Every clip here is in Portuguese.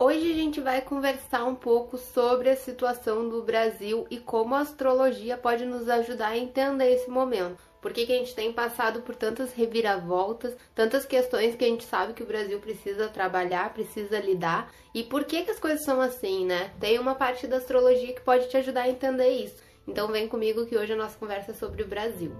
Hoje a gente vai conversar um pouco sobre a situação do Brasil e como a astrologia pode nos ajudar a entender esse momento. Por que, que, a gente tem passado por tantas reviravoltas, tantas questões que a gente sabe que o Brasil precisa trabalhar, precisa lidar, e por que, que as coisas são assim, né? Tem uma parte da astrologia que pode te ajudar a entender isso. Então vem comigo que hoje a nossa conversa é sobre o Brasil.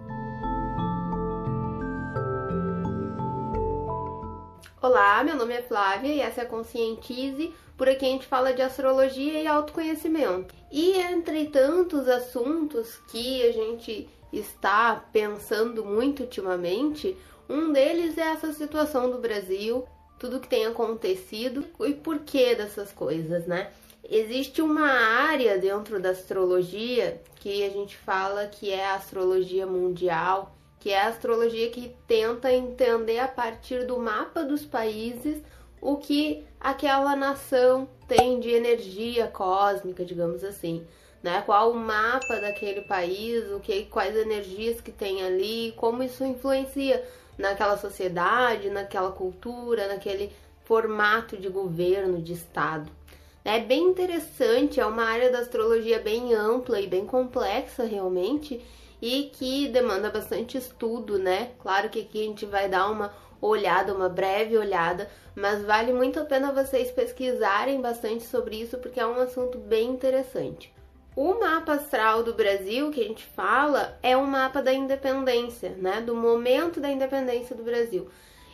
Olá, meu nome é Flávia e essa é a Conscientize. Por aqui a gente fala de astrologia e autoconhecimento. E entre tantos assuntos que a gente está pensando muito ultimamente, um deles é essa situação do Brasil, tudo que tem acontecido e por que dessas coisas, né? Existe uma área dentro da astrologia que a gente fala que é a astrologia mundial, que é a astrologia que tenta entender a partir do mapa dos países o que aquela nação tem de energia cósmica, digamos assim, né? Qual o mapa daquele país, o que, quais energias que tem ali, como isso influencia naquela sociedade, naquela cultura, naquele formato de governo, de estado. É bem interessante, é uma área da astrologia bem ampla e bem complexa realmente, e que demanda bastante estudo, né? Claro que aqui a gente vai dar uma olhada, uma breve olhada, mas vale muito a pena vocês pesquisarem bastante sobre isso porque é um assunto bem interessante. O mapa astral do Brasil que a gente fala é um mapa da independência, né? Do momento da independência do Brasil.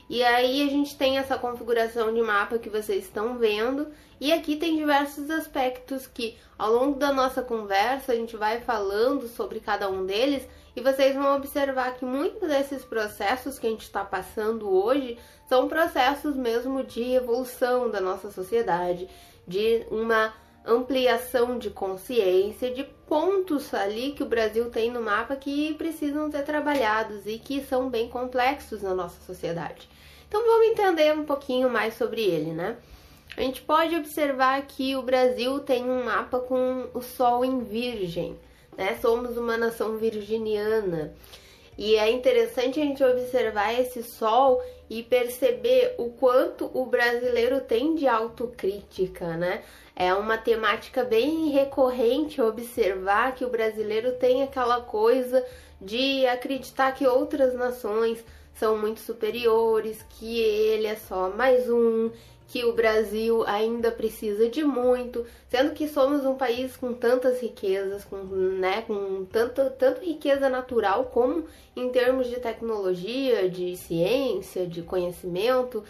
E aí a gente tem essa configuração de mapa que vocês estão vendo, e aqui tem diversos aspectos que ao longo da nossa conversa a gente vai falando sobre cada um deles. E vocês vão observar que muitos desses processos que a gente está passando hoje são processos mesmo de evolução da nossa sociedade, de uma ampliação de consciência, de pontos ali que o Brasil tem no mapa que precisam ser trabalhados e que são bem complexos na nossa sociedade. Então vamos entender um pouquinho mais sobre ele, né? A gente pode observar que o Brasil tem um mapa com o Sol em Virgem, né? Somos uma nação virginiana. E é interessante a gente observar esse sol e perceber o quanto o brasileiro tem de autocrítica, né? É uma temática bem recorrente observar que o brasileiro tem aquela coisa de acreditar que outras nações são muito superiores, que ele é só mais um, que o Brasil ainda precisa de muito, sendo que somos um país com tantas riquezas, com, né, com tanta, tanto riqueza natural como em termos de tecnologia, de ciência, de conhecimento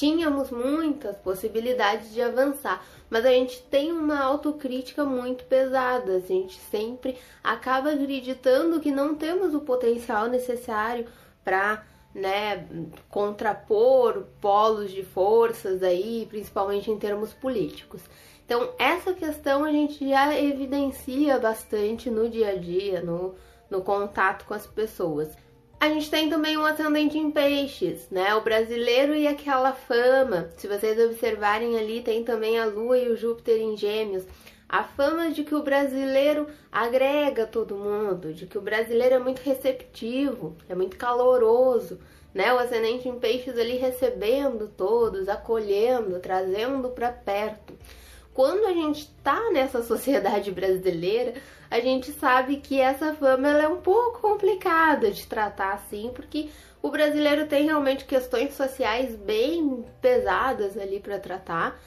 tínhamos muitas possibilidades de avançar, mas a gente tem uma autocrítica muito pesada. A gente sempre acaba acreditando que não temos o potencial necessário para né, contrapor polos de forças aí, principalmente em termos políticos. Então, essa questão a gente já evidencia bastante no dia a dia, no, no contato com as pessoas. A gente tem também um ascendente em peixes, né? O brasileiro e aquela fama. Se vocês observarem ali, tem também a Lua e o Júpiter em Gêmeos. A fama de que o brasileiro agrega todo mundo, de que o brasileiro é muito receptivo, é muito caloroso, né? O ascendente em peixes ali recebendo todos, acolhendo, trazendo para perto quando a gente está nessa sociedade brasileira, a gente sabe que essa fama é um pouco complicada de tratar assim, porque o brasileiro tem realmente questões sociais bem pesadas ali para tratar.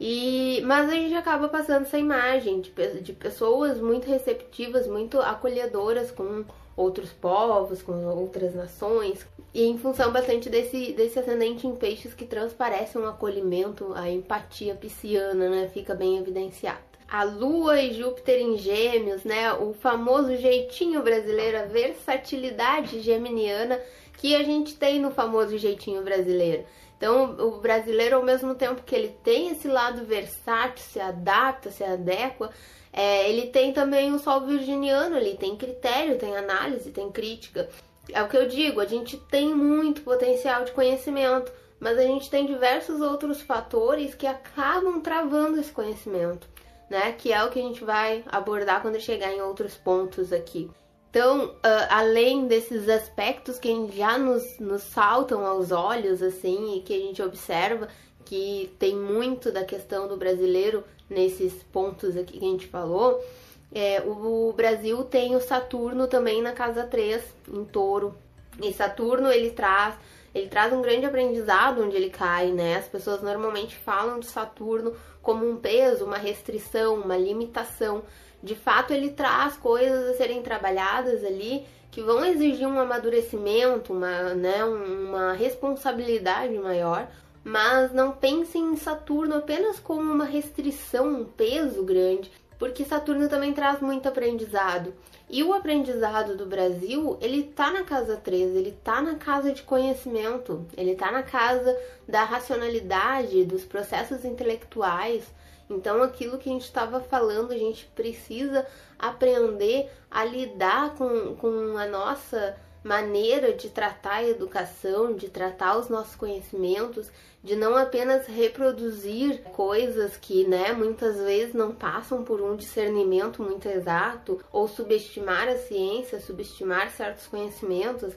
E, mas a gente acaba passando essa imagem de, de pessoas muito receptivas, muito acolhedoras com outros povos, com outras nações, e em função bastante desse, desse ascendente em peixes que transparece um acolhimento, a empatia pisciana, né? Fica bem evidenciada. A Lua e Júpiter em Gêmeos, né? O famoso jeitinho brasileiro, a versatilidade geminiana que a gente tem no famoso jeitinho brasileiro. Então, o brasileiro, ao mesmo tempo que ele tem esse lado versátil, se adapta, se adequa, é, ele tem também o sol virginiano, ele tem critério, tem análise, tem crítica. É o que eu digo, a gente tem muito potencial de conhecimento, mas a gente tem diversos outros fatores que acabam travando esse conhecimento, né? Que é o que a gente vai abordar quando chegar em outros pontos aqui. Então, uh, além desses aspectos que já nos, nos saltam aos olhos, assim, e que a gente observa, que tem muito da questão do brasileiro nesses pontos aqui que a gente falou, é, o Brasil tem o Saturno também na casa 3, em touro. E Saturno ele traz, ele traz um grande aprendizado onde ele cai, né? As pessoas normalmente falam de Saturno como um peso, uma restrição, uma limitação. De fato, ele traz coisas a serem trabalhadas ali que vão exigir um amadurecimento, uma, né, uma responsabilidade maior, mas não pensem em Saturno apenas como uma restrição, um peso grande, porque Saturno também traz muito aprendizado. E o aprendizado do Brasil, ele tá na casa 13, ele tá na casa de conhecimento, ele tá na casa da racionalidade, dos processos intelectuais. Então, aquilo que a gente estava falando, a gente precisa aprender a lidar com, com a nossa maneira de tratar a educação, de tratar os nossos conhecimentos, de não apenas reproduzir coisas que, né, muitas vezes não passam por um discernimento muito exato, ou subestimar a ciência, subestimar certos conhecimentos.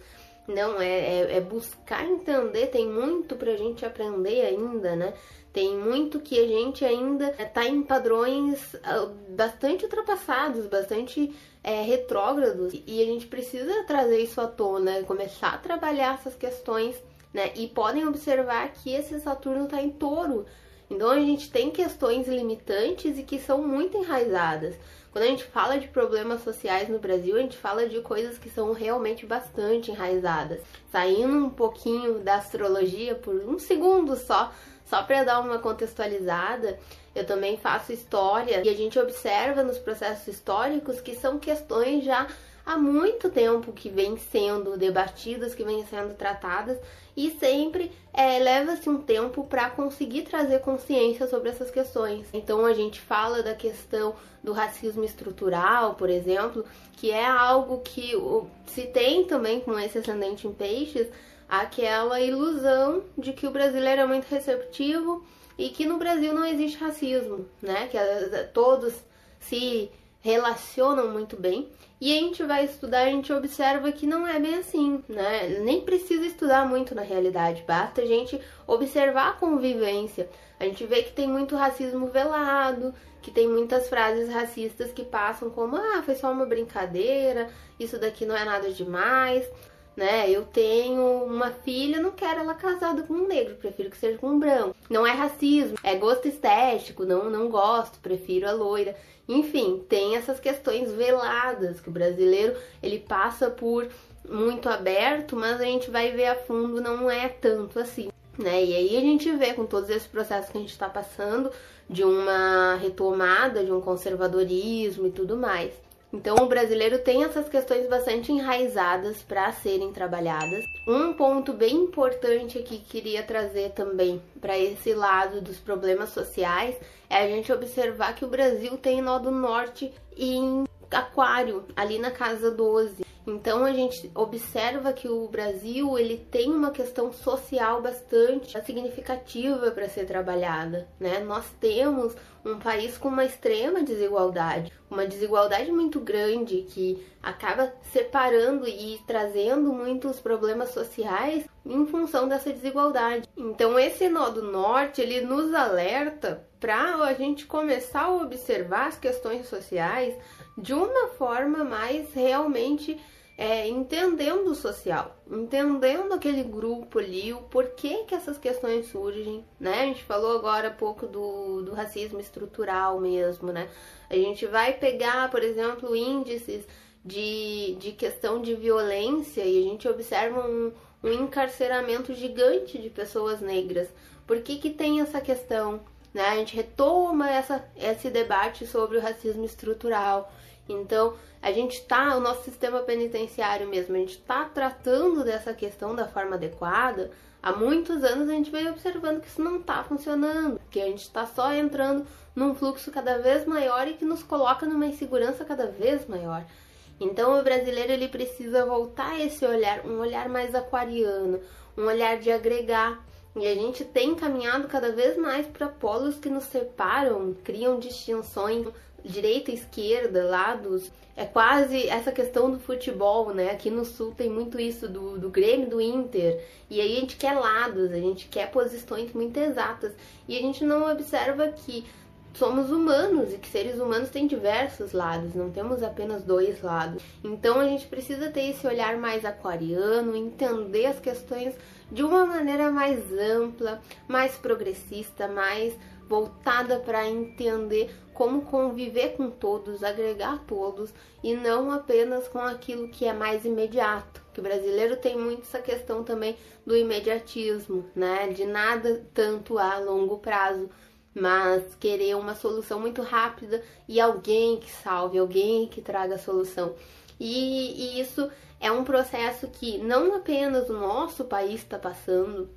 Não, é, é, é buscar entender, tem muito pra gente aprender ainda, né? Tem muito que a gente ainda está em padrões ah, bastante ultrapassados, bastante é, retrógrados, e a gente precisa trazer isso à tona, começar a trabalhar essas questões, né? E podem observar que esse Saturno está em touro. Então a gente tem questões limitantes e que são muito enraizadas. Quando a gente fala de problemas sociais no Brasil, a gente fala de coisas que são realmente bastante enraizadas. Saindo um pouquinho da astrologia por um segundo só, só para dar uma contextualizada, eu também faço história e a gente observa nos processos históricos que são questões já há muito tempo que vêm sendo debatidas, que vêm sendo tratadas e sempre é, leva-se um tempo para conseguir trazer consciência sobre essas questões. Então a gente fala da questão do racismo estrutural, por exemplo, que é algo que se tem também com esse ascendente em peixes, aquela ilusão de que o brasileiro é muito receptivo e que no Brasil não existe racismo, né? Que todos se relacionam muito bem. E a gente vai estudar, a gente observa que não é bem assim, né? Nem precisa estudar muito na realidade, basta a gente observar a convivência. A gente vê que tem muito racismo velado, que tem muitas frases racistas que passam como: ah, foi só uma brincadeira, isso daqui não é nada demais né? Eu tenho uma filha, não quero ela casada com um negro, prefiro que seja com um branco. Não é racismo, é gosto estético, não, não gosto, prefiro a loira. Enfim, tem essas questões veladas que o brasileiro ele passa por muito aberto, mas a gente vai ver a fundo, não é tanto assim. Né? E aí a gente vê com todos esses processos que a gente está passando de uma retomada, de um conservadorismo e tudo mais. Então, o brasileiro tem essas questões bastante enraizadas para serem trabalhadas. Um ponto bem importante aqui que queria trazer também para esse lado dos problemas sociais é a gente observar que o Brasil tem nó do norte em Aquário, ali na casa 12. Então a gente observa que o Brasil ele tem uma questão social bastante significativa para ser trabalhada, né? Nós temos um país com uma extrema desigualdade, uma desigualdade muito grande que acaba separando e trazendo muitos problemas sociais em função dessa desigualdade. Então esse nó do norte ele nos alerta para a gente começar a observar as questões sociais de uma forma mais realmente é, entendendo o social, entendendo aquele grupo ali, o porquê que essas questões surgem, né? A gente falou agora há pouco do, do racismo estrutural mesmo, né? A gente vai pegar, por exemplo, índices de, de questão de violência e a gente observa um, um encarceramento gigante de pessoas negras. Por que, que tem essa questão? Né? A gente retoma essa, esse debate sobre o racismo estrutural. Então, a gente tá, o nosso sistema penitenciário mesmo, a gente tá tratando dessa questão da forma adequada. Há muitos anos a gente veio observando que isso não tá funcionando, que a gente tá só entrando num fluxo cada vez maior e que nos coloca numa insegurança cada vez maior. Então o brasileiro ele precisa voltar esse olhar, um olhar mais aquariano, um olhar de agregar. E a gente tem caminhado cada vez mais para polos que nos separam, criam distinções, direita e esquerda, lados. É quase essa questão do futebol, né? Aqui no sul tem muito isso do, do Grêmio do Inter. E aí a gente quer lados, a gente quer posições muito exatas. E a gente não observa que somos humanos e que seres humanos têm diversos lados, não temos apenas dois lados. Então a gente precisa ter esse olhar mais aquariano, entender as questões de uma maneira mais ampla, mais progressista, mais voltada para entender como conviver com todos, agregar todos e não apenas com aquilo que é mais imediato. Que o brasileiro tem muito essa questão também do imediatismo, né? De nada tanto a longo prazo mas querer uma solução muito rápida e alguém que salve, alguém que traga a solução. E, e isso é um processo que não apenas o nosso país está passando,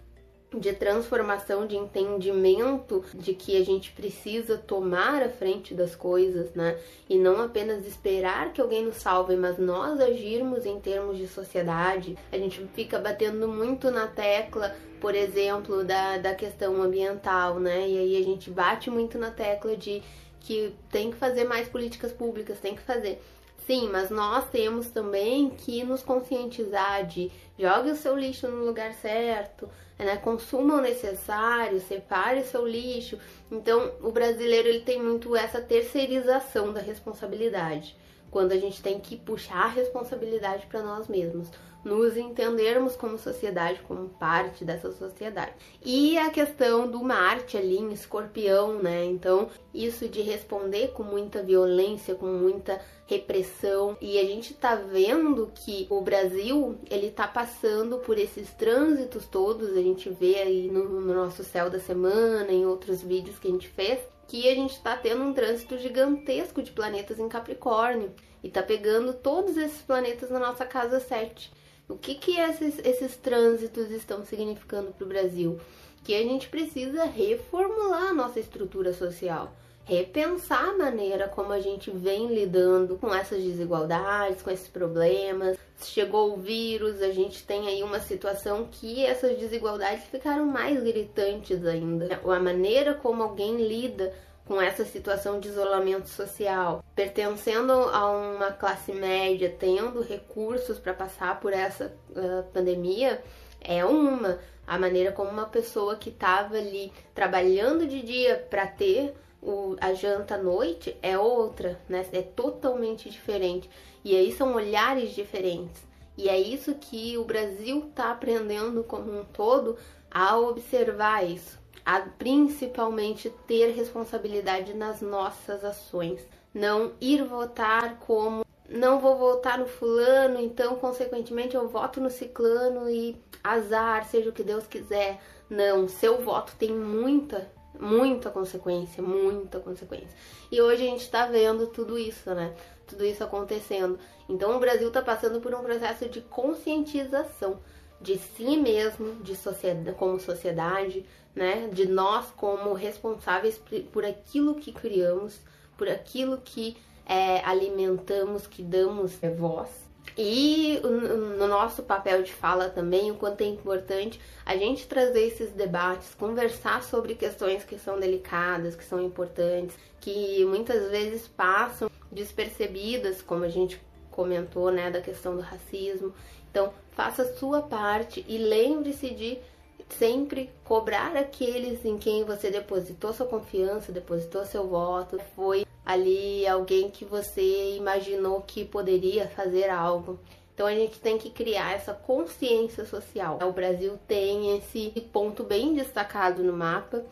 de transformação, de entendimento de que a gente precisa tomar a frente das coisas, né? E não apenas esperar que alguém nos salve, mas nós agirmos em termos de sociedade. A gente fica batendo muito na tecla, por exemplo, da, da questão ambiental, né? E aí a gente bate muito na tecla de que tem que fazer mais políticas públicas, tem que fazer. Sim, mas nós temos também que nos conscientizar de jogue o seu lixo no lugar certo, né? consuma o necessário, separe o seu lixo. Então, o brasileiro ele tem muito essa terceirização da responsabilidade, quando a gente tem que puxar a responsabilidade para nós mesmos nos entendermos como sociedade, como parte dessa sociedade. E a questão do Marte ali em escorpião, né? Então, isso de responder com muita violência, com muita repressão. E a gente tá vendo que o Brasil, ele tá passando por esses trânsitos todos, a gente vê aí no, no nosso céu da semana, em outros vídeos que a gente fez, que a gente está tendo um trânsito gigantesco de planetas em Capricórnio e tá pegando todos esses planetas na nossa casa 7. O que, que esses, esses trânsitos estão significando para o Brasil? Que a gente precisa reformular a nossa estrutura social, repensar a maneira como a gente vem lidando com essas desigualdades, com esses problemas. Chegou o vírus, a gente tem aí uma situação que essas desigualdades ficaram mais gritantes ainda. A maneira como alguém lida com essa situação de isolamento social, pertencendo a uma classe média, tendo recursos para passar por essa uh, pandemia, é uma. A maneira como uma pessoa que estava ali trabalhando de dia para ter o, a janta à noite é outra, né? É totalmente diferente. E aí são olhares diferentes. E é isso que o Brasil está aprendendo como um todo a observar isso a principalmente ter responsabilidade nas nossas ações. Não ir votar como não vou votar no fulano, então consequentemente eu voto no ciclano e azar, seja o que Deus quiser. Não, seu voto tem muita, muita consequência, muita consequência. E hoje a gente está vendo tudo isso, né? Tudo isso acontecendo. Então o Brasil está passando por um processo de conscientização de si mesmo, de sociedade, como sociedade, né? De nós como responsáveis por aquilo que criamos, por aquilo que é, alimentamos, que damos é, voz. E no nosso papel de fala também, o quanto é importante a gente trazer esses debates, conversar sobre questões que são delicadas, que são importantes, que muitas vezes passam despercebidas, como a gente comentou, né, da questão do racismo. Então, faça a sua parte e lembre-se de sempre cobrar aqueles em quem você depositou sua confiança, depositou seu voto, foi ali alguém que você imaginou que poderia fazer algo. Então a gente tem que criar essa consciência social. O Brasil tem esse ponto bem destacado no mapa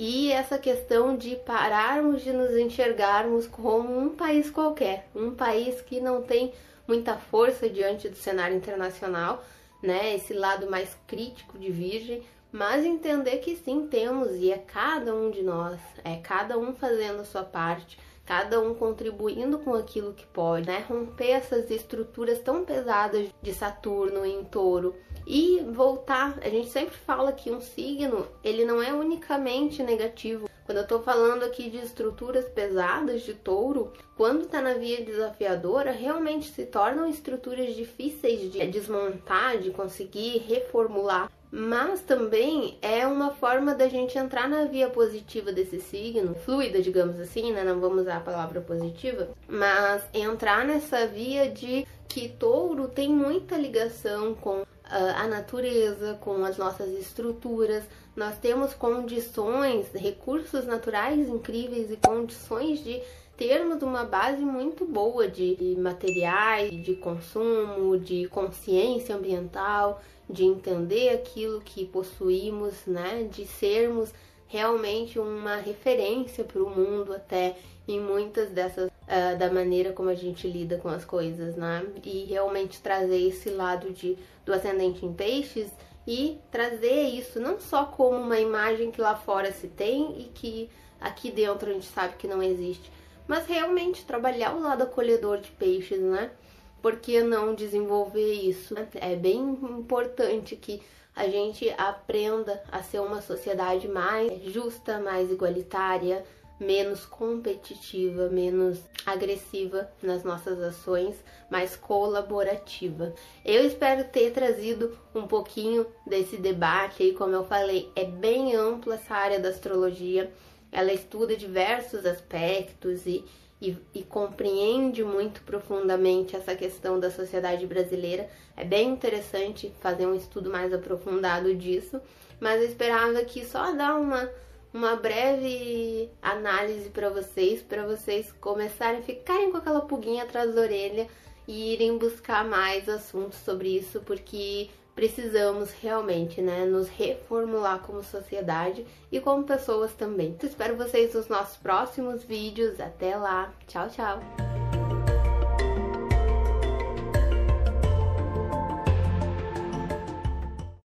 e essa questão de pararmos de nos enxergarmos como um país qualquer, um país que não tem muita força diante do cenário internacional, né? Esse lado mais crítico de Virgem, mas entender que sim temos e é cada um de nós, é cada um fazendo a sua parte, cada um contribuindo com aquilo que pode, né? Romper essas estruturas tão pesadas de Saturno em Touro e voltar. A gente sempre fala que um signo, ele não é unicamente negativo. Quando eu tô falando aqui de estruturas pesadas de touro, quando tá na via desafiadora, realmente se tornam estruturas difíceis de desmontar, de conseguir reformular. mas também é uma forma da gente entrar na via positiva desse signo, fluida, digamos assim, né? Não vamos usar a palavra positiva, mas entrar nessa via de que touro tem muita ligação com a natureza, com as nossas estruturas. Nós temos condições, recursos naturais incríveis e condições de termos uma base muito boa de materiais, de consumo, de consciência ambiental, de entender aquilo que possuímos, né, de sermos realmente uma referência para o mundo até em muitas dessas uh, da maneira como a gente lida com as coisas, né? E realmente trazer esse lado de do ascendente em peixes e trazer isso não só como uma imagem que lá fora se tem e que aqui dentro a gente sabe que não existe, mas realmente trabalhar o lado acolhedor de peixes, né? Por que não desenvolver isso? É bem importante que a gente aprenda a ser uma sociedade mais justa, mais igualitária, menos competitiva, menos agressiva nas nossas ações, mais colaborativa. Eu espero ter trazido um pouquinho desse debate aí, como eu falei, é bem ampla essa área da astrologia. Ela estuda diversos aspectos e, e, e, compreende muito profundamente essa questão da sociedade brasileira. É bem interessante fazer um estudo mais aprofundado disso, mas eu esperava que só dar uma, uma breve análise para vocês, para vocês começarem a ficarem com aquela pulguinha atrás da orelha e irem buscar mais assuntos sobre isso, porque precisamos realmente, né, nos reformular como sociedade e como pessoas também. Espero vocês nos nossos próximos vídeos. Até lá. Tchau, tchau.